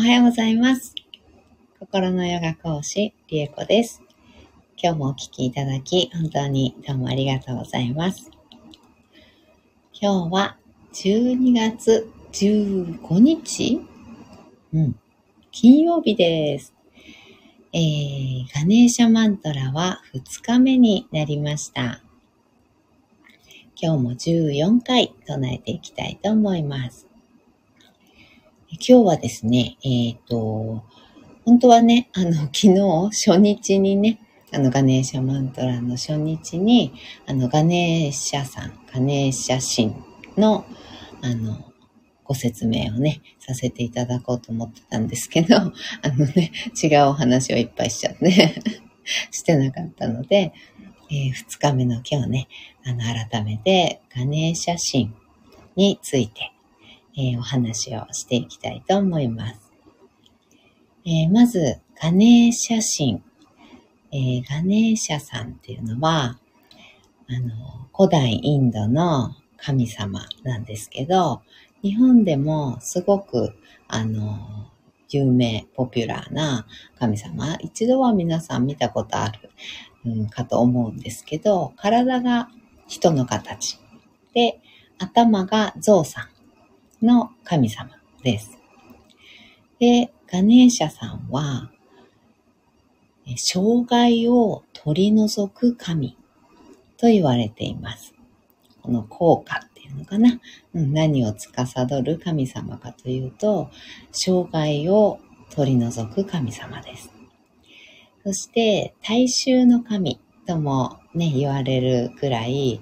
おはようございます。心のヨガ講師、リエコです。今日もお聞きいただき、本当にどうもありがとうございます。今日は12月15日うん。金曜日です。えー、ガネーシャマントラは2日目になりました。今日も14回唱えていきたいと思います。今日はですね、えっ、と、本当はね、あの、昨日、初日にね、あの、ガネーシャマントラの初日に、あの、ガネーシャさん、ガネーシャ神の、あの、ご説明をね、させていただこうと思ってたんですけど、あのね、違うお話をいっぱいしちゃって、してなかったので、え2日目の今日ね、あの、改めてガネーシャ神について、えーお話をしていきたいと思います。えーまず、ガネーシャ神。えーガネーシャさんっていうのは、あの、古代インドの神様なんですけど、日本でもすごく、あの、有名、ポピュラーな神様。一度は皆さん見たことある、うん、かと思うんですけど、体が人の形。で、頭が象さんの神様です。で、ガネーシャさんは、障害を取り除く神と言われています。この効果っていうのかな。うん何を司る神様かというと、障害を取り除く神様です。そして、大衆の神ともね、言われるくらい、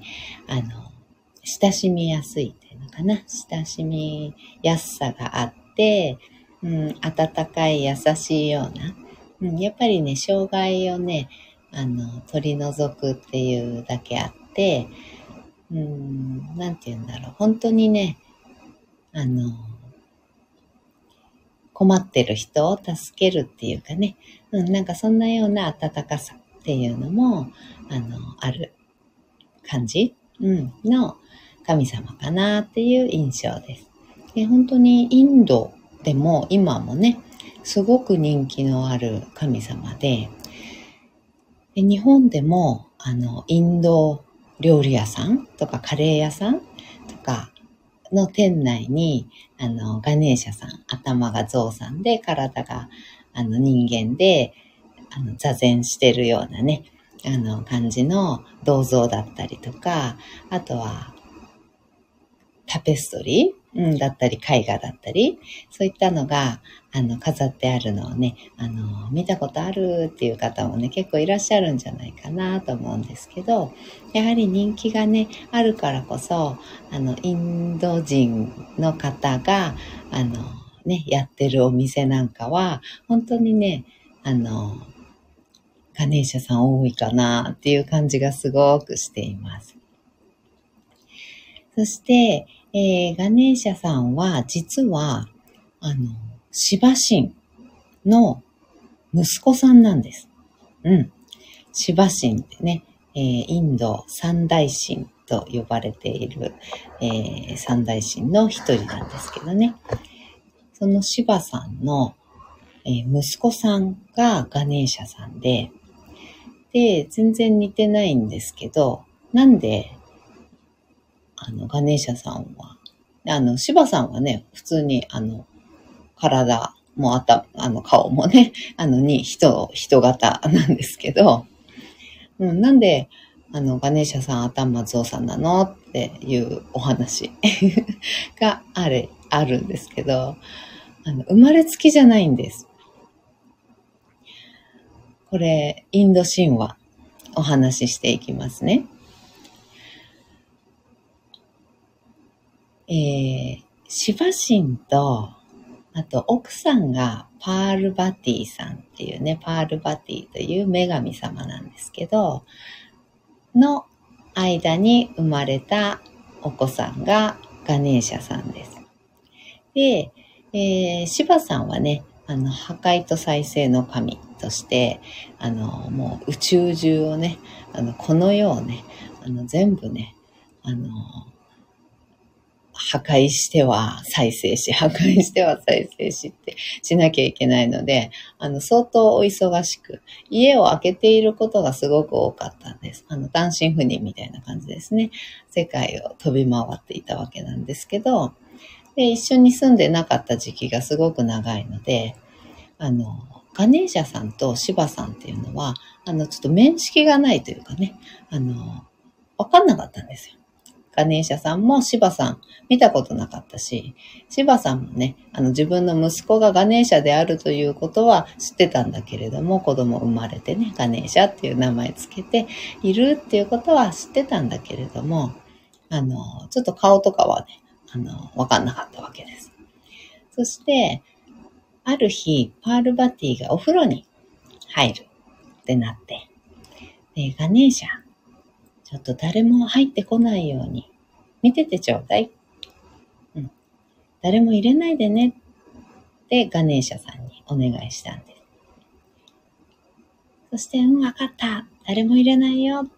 あの、親しみやすいかな。親しみやすさがあって、うん、温かい優しいような、うん、やっぱりね、障害をね、あの、取り除くっていうだけあって、うん、なんて言うんだろう。本当にね、あの、困ってる人を助けるっていうかね、うん、なんかそんなような温かさっていうのも、あの、ある感じ、うん、の神様かなっていう印象です。で本当にインドでも今もね、すごく人気のある神様で、で日本でも、あの、インド料理屋さんとかカレー屋さんとかの店内に、あの、ガネーシャさん、頭が象さんで、体が、あの、人間で、あの、座禅してるようなね、あの、感じの銅像だったりとか、あとは、タペストリー、うん、だったり、絵画だったり、そういったのが、あの、飾ってあるのをね、あの、見たことあるっていう方もね、結構いらっしゃるんじゃないかなと思うんですけど、やはり人気がね、あるからこそ、あの、インド人の方が、あの、ね、やってるお店なんかは、本当にね、あの、ガネーシャさん多いかなっていう感じがすごくしています。そして、えーガネーシャさんは、実は、あの、シバ神の息子さんなんです。うん。シバ神ってね、えーインド三大神と呼ばれている、えー三大神の一人なんですけどね。そのシバさんの、えー息子さんがガネーシャさんで、で、全然似てないんですけど、なんで、あの、ガネーシャさんは、あの、シバさんはね、普通に、あの、体もあた、あの、顔もね、あの、に、人、人型なんですけど、うん、なんで、あの、ガネーシャさん頭ゾウさんなのっていうお話 がある、あるんですけど、あの、生まれつきじゃないんです。これ、インド神話、お話ししていきますね。えー、シバ神と、あと奥さんがパールバティさんっていうね、パールバティという女神様なんですけど、の間に生まれたお子さんがガネーシャさんです。で、えー、シバさんはね、あの、破壊と再生の神として、あの、もう宇宙中をね、あの、この世をね、あの、全部ね、あの、破壊しては再生し、破壊しては再生しってしなきゃいけないので、あの、相当お忙しく、家を空けていることがすごく多かったんです。あの、単身赴任みたいな感じですね。世界を飛び回っていたわけなんですけど、で、一緒に住んでなかった時期がすごく長いので、あの、ガネーシャさんとシバさんっていうのは、あの、ちょっと面識がないというかね、あの、わかんなかったんですよ。ガネーシャさんもシバさん見たことなかったし、シバさんもね、あの自分の息子がガネーシャであるということは知ってたんだけれども、子供生まれてね、ガネーシャっていう名前つけているっていうことは知ってたんだけれども、あの、ちょっと顔とかはね、あの、わかんなかったわけです。そして、ある日、パールバティがお風呂に入るってなって、で、ガネーシャ、ちょっと誰も入ってこないように見ててちょうだい。うん。誰も入れないでねってガネーシャさんにお願いしたんです。そして、うん、わかった。誰も入れないよ。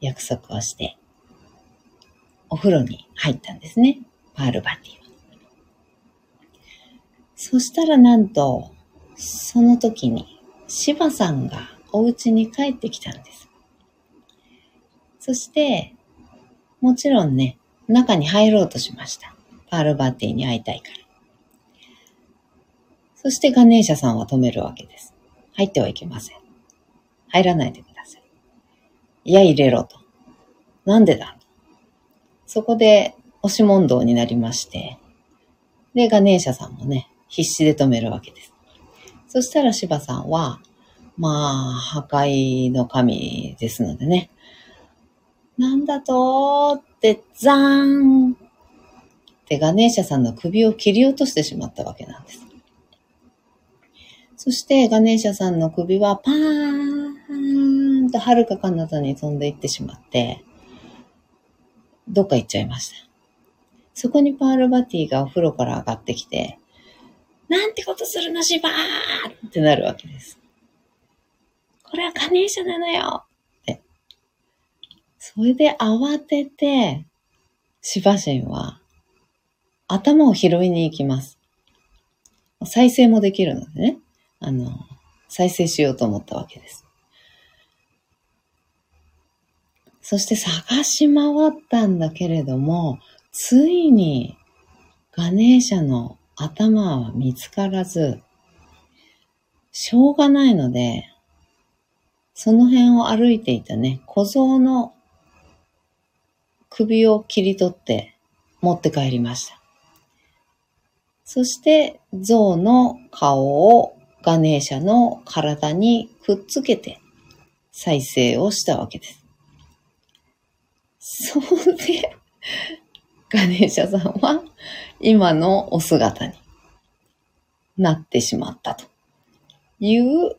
約束をして、お風呂に入ったんですね。パールバティは。そしたらなんと、その時に、シバさんがお家に帰ってきたんです。そして、もちろんね、中に入ろうとしました。パールバッティに会いたいから。そしてガネーシャさんは止めるわけです。入ってはいけません。入らないでください。いや、入れろと。なんでだ？そこで押し問答になりまして、で、ガネーシャさんもね、必死で止めるわけです。そしたら芝さんは、まあ、破壊の神ですのでね、なんだとって、ザーンってガネーシャさんの首を切り落としてしまったわけなんです。そしてガネーシャさんの首はパーンと遥か彼方に飛んでいってしまって、どっか行っちゃいました。そこにパールバティがお風呂から上がってきて、なんてことするの、シバーってなるわけです。これはガネーシャなのよって。それで慌てて、シバシンは頭を拾いに行きます。再生もできるのでね、あの、再生しようと思ったわけです。そして探し回ったんだけれども、ついにガネーシャの頭は見つからず、しょうがないので、その辺を歩いていたね、小僧の首を切り取って持って帰りました。そして、象の顔をガネーシャの体にくっつけて再生をしたわけです。それで、ガネーシャさんは今のお姿になってしまったという、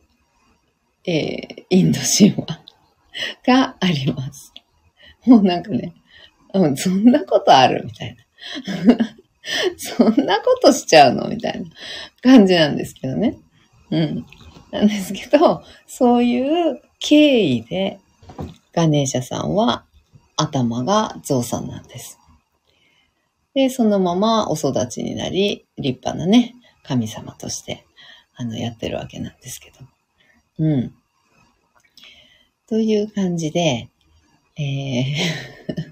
えー、インド神話 があります。もうなんかね、うん、そんなことあるみたいな。そんなことしちゃうの？みたいな感じなんですけどね。うん。なんですけど、そういう経緯で、ガネーシャさんは頭がゾウさんなんです。で、そのままお育ちになり、立派なね、神様として、あの、やってるわけなんですけど。うん。という感じで、えー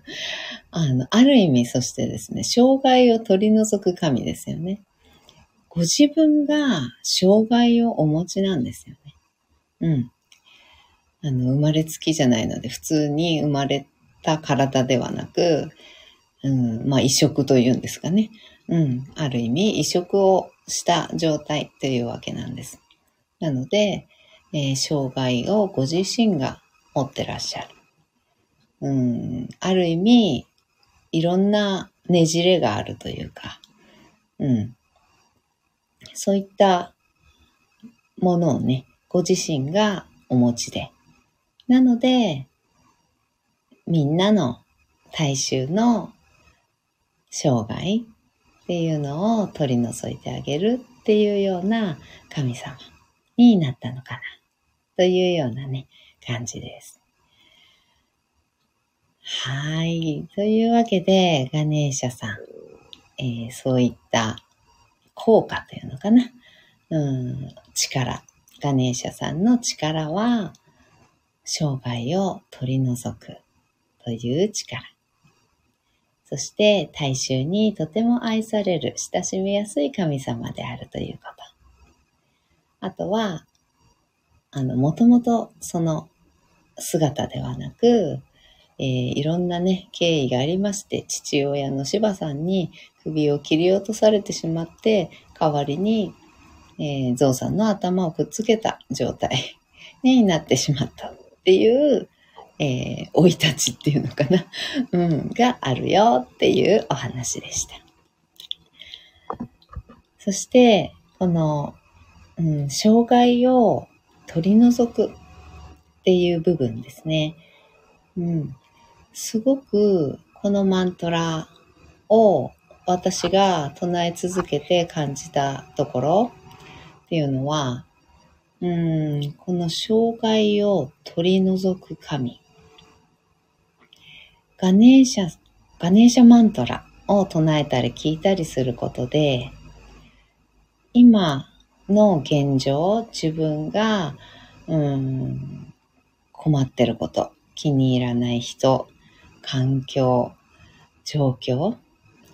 あの、ある意味、そしてですね、障害を取り除く神ですよね。ご自分が障害をお持ちなんですよね。うん。あの、生まれつきじゃないので、普通に生まれた体ではなく、うん、まあ移植というんですかね。うん、ある意味移植をした状態というわけなんです。なので、えー、障害をご自身が持ってらっしゃる。うん、ある意味、いろんなねじれがあるというか、うん、そういったものをね、ご自身がお持ちで。なので、みんなの大衆の障害っていうのを取り除いてあげるっていうような神様になったのかなというようなね、感じです。はい。というわけで、ガネーシャさん、えー、そういった効果というのかな。うん、力。ガネーシャさんの力は、生涯を取り除くという力。そして大衆にとても愛される、親しみやすい神様であるということ。あとは、あの、もともとその姿ではなく、えー、いろんなね、経緯がありまして、父親の芝さんに首を切り落とされてしまって、代わりに、えー、ゾウさんの頭をくっつけた状態になってしまったっていう、えー、生い立ちっていうのかな、うん、があるよっていうお話でした。そして、この、うん、障害を取り除くっていう部分ですね。うん。すごくこのマントラを私が唱え続けて感じたところっていうのは、うん、この障害を取り除く神。ガネーシャ、ガネーシャマントラを唱えたり聞いたりすることで、今の現状、自分が、うん、困ってること、気に入らない人、環境、状況っ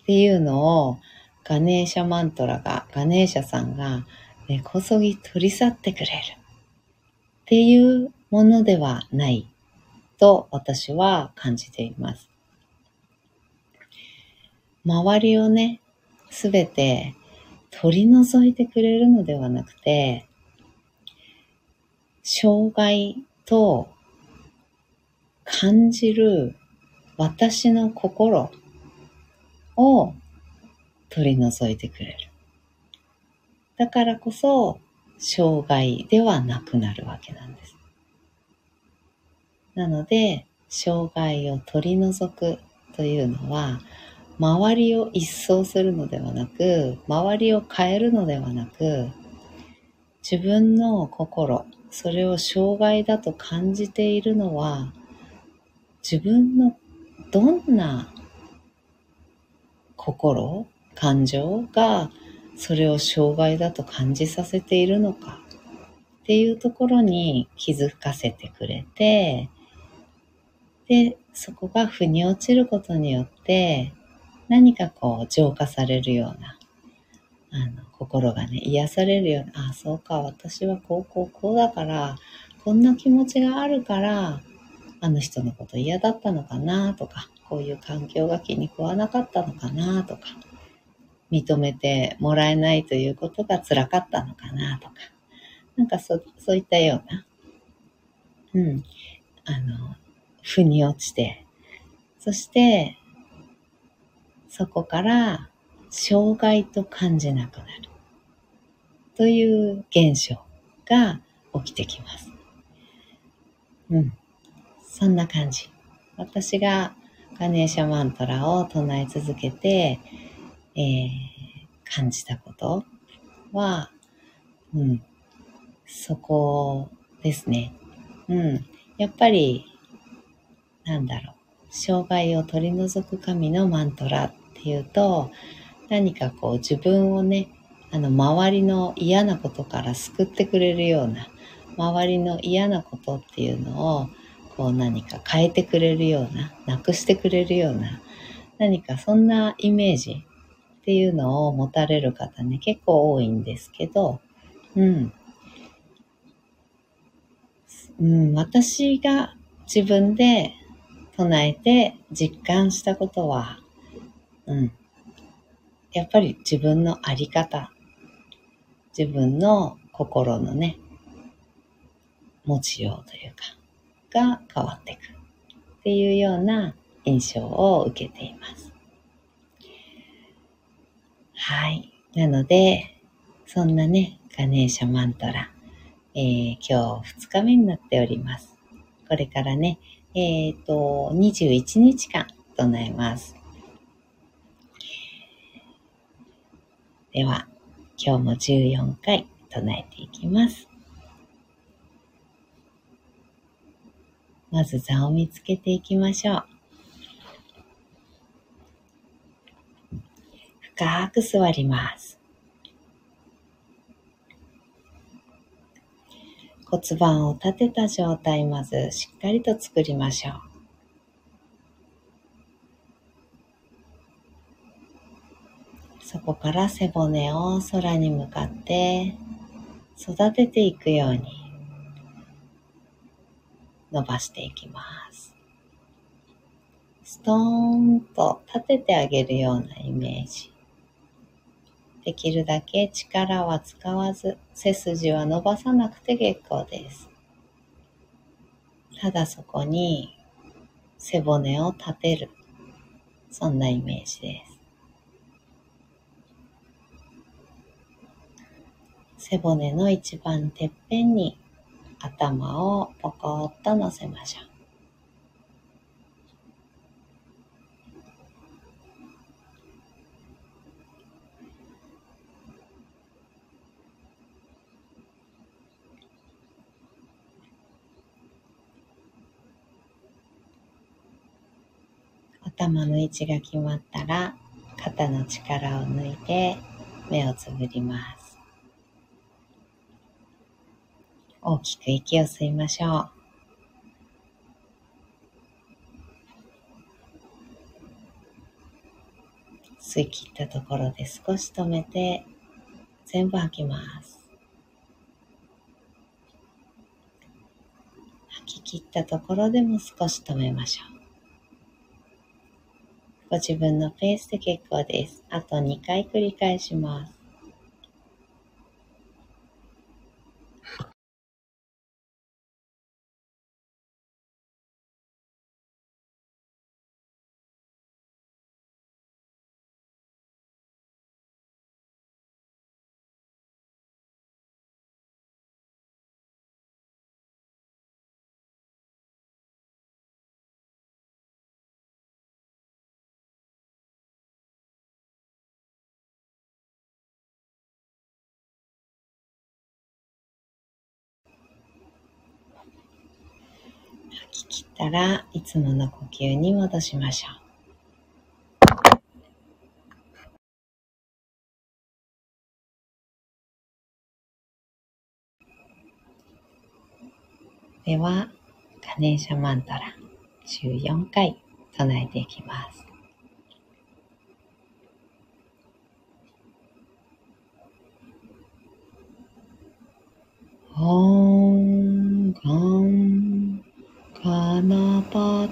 ていうのをガネーシャマントラが、ガネーシャさんが根こそぎ取り去ってくれるっていうものではないと私は感じています。周りをね、すべて取り除いてくれるのではなくて、障害と感じる私の心を取り除いてくれる。だからこそ、障害ではなくなるわけなんです。なので、障害を取り除くというのは、周りを一掃するのではなく、周りを変えるのではなく、自分の心、それを障害だと感じているのは、自分のどんな心、感情がそれを障害だと感じさせているのかっていうところに気づかせてくれて、で、そこが腑に落ちることによって、何かこう浄化されるような、あの、心がね、癒されるような、ああ、そうか、私はこう、こう、こうだから、こんな気持ちがあるから、あの人のこと嫌だったのかなとか、こういう環境が気に食わなかったのかなとか、認めてもらえないということが辛かったのかなとか、なんかそそういったような、うん、あの、腑に落ちて、そして、そこから障害と感じなくなるという現象が起きてきます。うん。そんな感じ。私がガネーシャマントラを唱え続けて、えー、感じたことは、うん、そこですね。うん。やっぱり、なんだろう。障害を取り除く神のマントラっていうと、何かこう自分をね、あの周りの嫌なことから救ってくれるような、周りの嫌なことっていうのを、こう何か変えてくれるような、なくしてくれるような、何かそんなイメージっていうのを持たれる方ね、結構多いんですけど、うん。うん、私が自分で唱えて実感したことは、うん。やっぱり自分のあり方、自分の心のね、持ちようというか、が変わっていくっていうような印象を受けています。はい。なので、そんなね、ガネーシャマントラ、えー、今日2日目になっております。これからね、えっ、ー、と、21日間唱えます。では、今日も14回唱えていきます。まず座を見つけていきましょう。深く座ります。骨盤を立てた状態、まずしっかりと作りましょう。そこから背骨を空に向かって育てていくように伸ばしていきます。ストーンと立ててあげるようなイメージ。できるだけ力は使わず、背筋は伸ばさなくて結構です。ただそこに背骨を立てる。そんなイメージです。背骨の一番てっぺんに頭をポコッと乗せましょう。頭の位置が決まったら肩の力を抜いて目をつぶります。大きく息を吸いましょう。吸い切ったところで少し止めて全部吐きます。吐き切ったところでも少し止めましょう。ご自分のペースで結構です。あと2回繰り返します。き切ったらいつもの呼吸に戻しましょう。では、ガネーシャマントラ14回唱えていきます。オ ーガ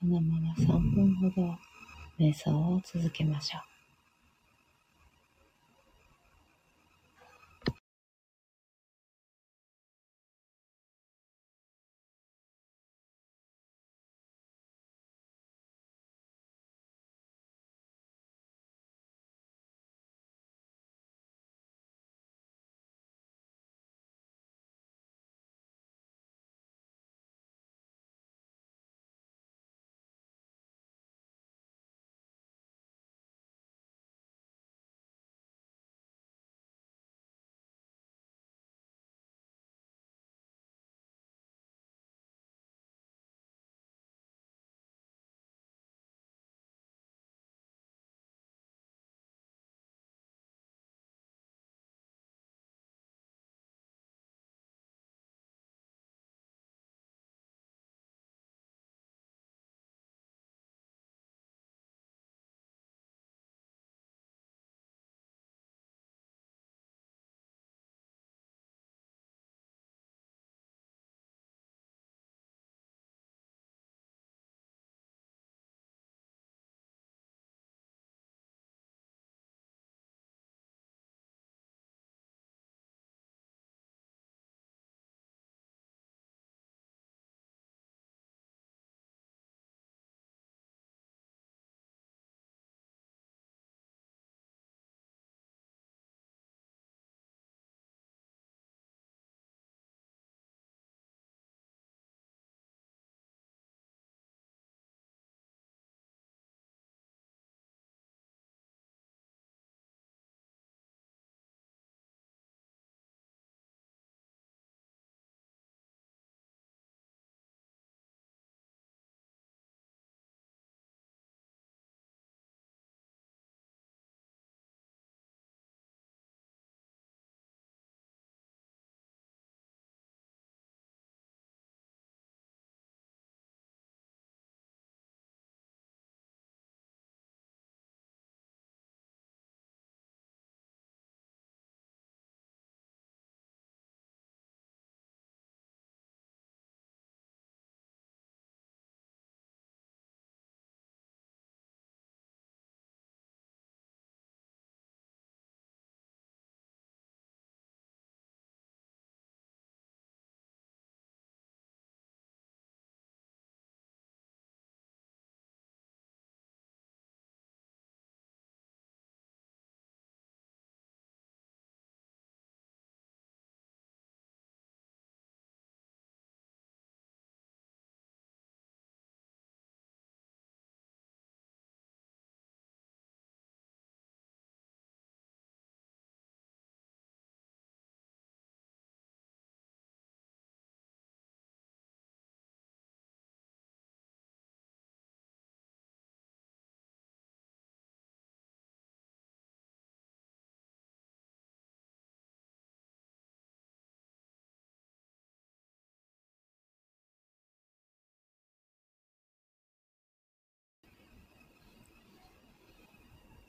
そのまま3分ほど瞑想を続けましょう。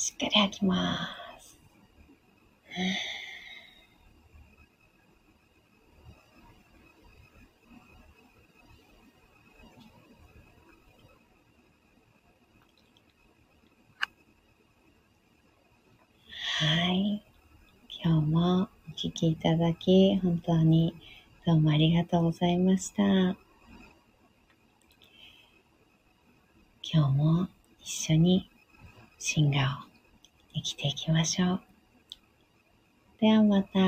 しっかり吐きます。はい。今日もお聴きいただき、本当にどうもありがとうございました。今日も一緒に進化を生きていきましょう。ではまた。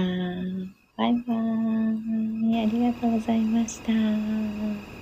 バイバーイ。ありがとうございました。